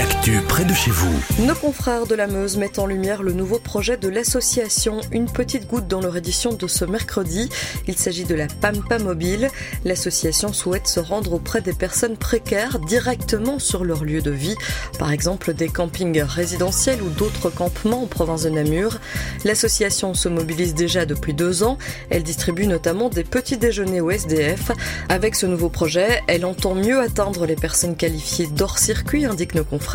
L'actu près de chez vous. Nos confrères de la Meuse mettent en lumière le nouveau projet de l'association Une petite goutte dans leur édition de ce mercredi. Il s'agit de la Pampa Mobile. L'association souhaite se rendre auprès des personnes précaires directement sur leur lieu de vie, par exemple des campings résidentiels ou d'autres campements en province de Namur. L'association se mobilise déjà depuis deux ans. Elle distribue notamment des petits déjeuners au SDF. Avec ce nouveau projet, elle entend mieux atteindre les personnes qualifiées d'hors circuit, indique nos confrères,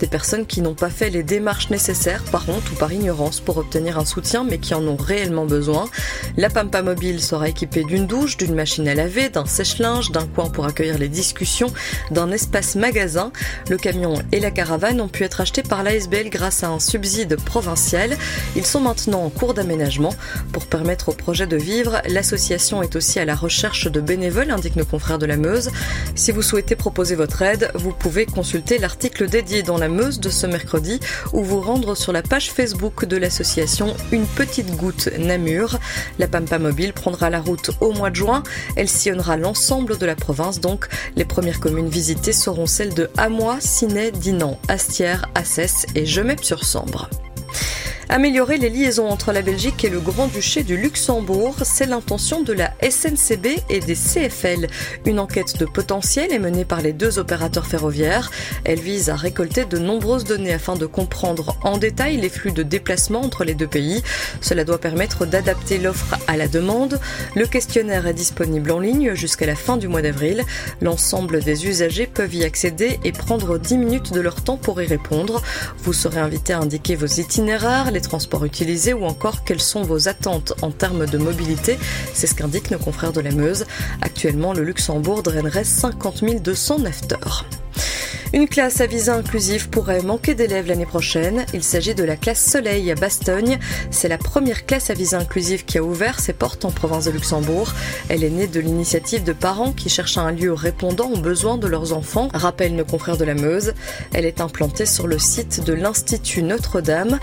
des personnes qui n'ont pas fait les démarches nécessaires par honte ou par ignorance pour obtenir un soutien mais qui en ont réellement besoin. La Pampa Mobile sera équipée d'une douche, d'une machine à laver, d'un sèche-linge, d'un coin pour accueillir les discussions, d'un espace magasin. Le camion et la caravane ont pu être achetés par l'ASBL grâce à un subside provincial. Ils sont maintenant en cours d'aménagement. Pour permettre au projet de vivre, l'association est aussi à la recherche de bénévoles, indiquent nos confrères de la Meuse. Si vous souhaitez proposer votre aide, vous pouvez consulter l'article dédié dans la Meuse de ce mercredi ou vous rendre sur la page Facebook de l'association Une petite goutte Namur. La Pampa Mobile prendra la route au mois de juin. Elle sillonnera l'ensemble de la province donc. Les premières communes visitées seront celles de Hamois, Ciné, Dinan, Astières, Assès et Gemep-sur-Sambre. Améliorer les liaisons entre la Belgique et le Grand-Duché du Luxembourg, c'est l'intention de la SNCB et des CFL. Une enquête de potentiel est menée par les deux opérateurs ferroviaires. Elle vise à récolter de nombreuses données afin de comprendre en détail les flux de déplacement entre les deux pays. Cela doit permettre d'adapter l'offre à la demande. Le questionnaire est disponible en ligne jusqu'à la fin du mois d'avril. L'ensemble des usagers peuvent y accéder et prendre 10 minutes de leur temps pour y répondre. Vous serez invité à indiquer vos itinéraires, transports utilisés ou encore quelles sont vos attentes en termes de mobilité. C'est ce qu'indiquent nos confrères de la Meuse. Actuellement, le Luxembourg drainerait 50 209 heures. Une classe à visa inclusif pourrait manquer d'élèves l'année prochaine. Il s'agit de la classe Soleil à Bastogne. C'est la première classe à visa inclusif qui a ouvert ses portes en province de Luxembourg. Elle est née de l'initiative de parents qui cherchent un lieu répondant aux besoins de leurs enfants, rappellent nos confrères de la Meuse. Elle est implantée sur le site de l'Institut Notre-Dame.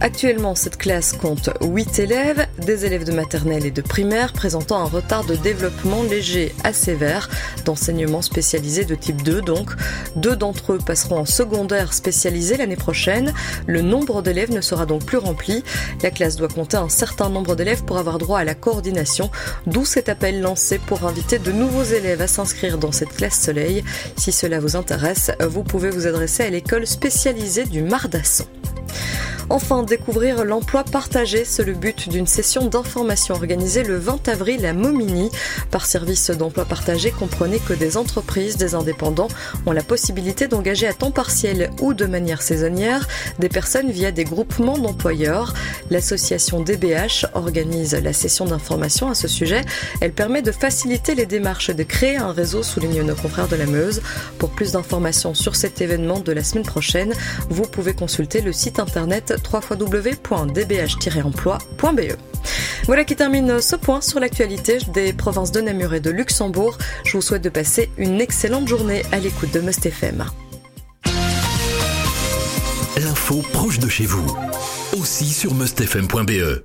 Actuellement, cette classe compte 8 élèves, des élèves de maternelle et de primaire présentant un retard de développement léger à sévère, d'enseignement spécialisé de type 2 donc. Deux d'entre eux passeront en secondaire spécialisé l'année prochaine. Le nombre d'élèves ne sera donc plus rempli. La classe doit compter un certain nombre d'élèves pour avoir droit à la coordination, d'où cet appel lancé pour inviter de nouveaux élèves à s'inscrire dans cette classe soleil. Si cela vous intéresse, vous pouvez vous adresser à l'école spécialisée du Mardasson. Enfin, découvrir l'emploi partagé, c'est le but d'une session d'information organisée le 20 avril à Momini. Par service d'emploi partagé, comprenez que des entreprises, des indépendants ont la possibilité d'engager à temps partiel ou de manière saisonnière des personnes via des groupements d'employeurs. L'association DBH organise la session d'information à ce sujet. Elle permet de faciliter les démarches de créer un réseau, souligne nos confrères de la Meuse. Pour plus d'informations sur cet événement de la semaine prochaine, vous pouvez consulter le site internet www.dbh-emploi.be. Voilà qui termine ce point sur l'actualité des provinces de Namur et de Luxembourg. Je vous souhaite de passer une excellente journée à l'écoute de Must FM. L'info proche de chez vous, aussi sur mustfm.be.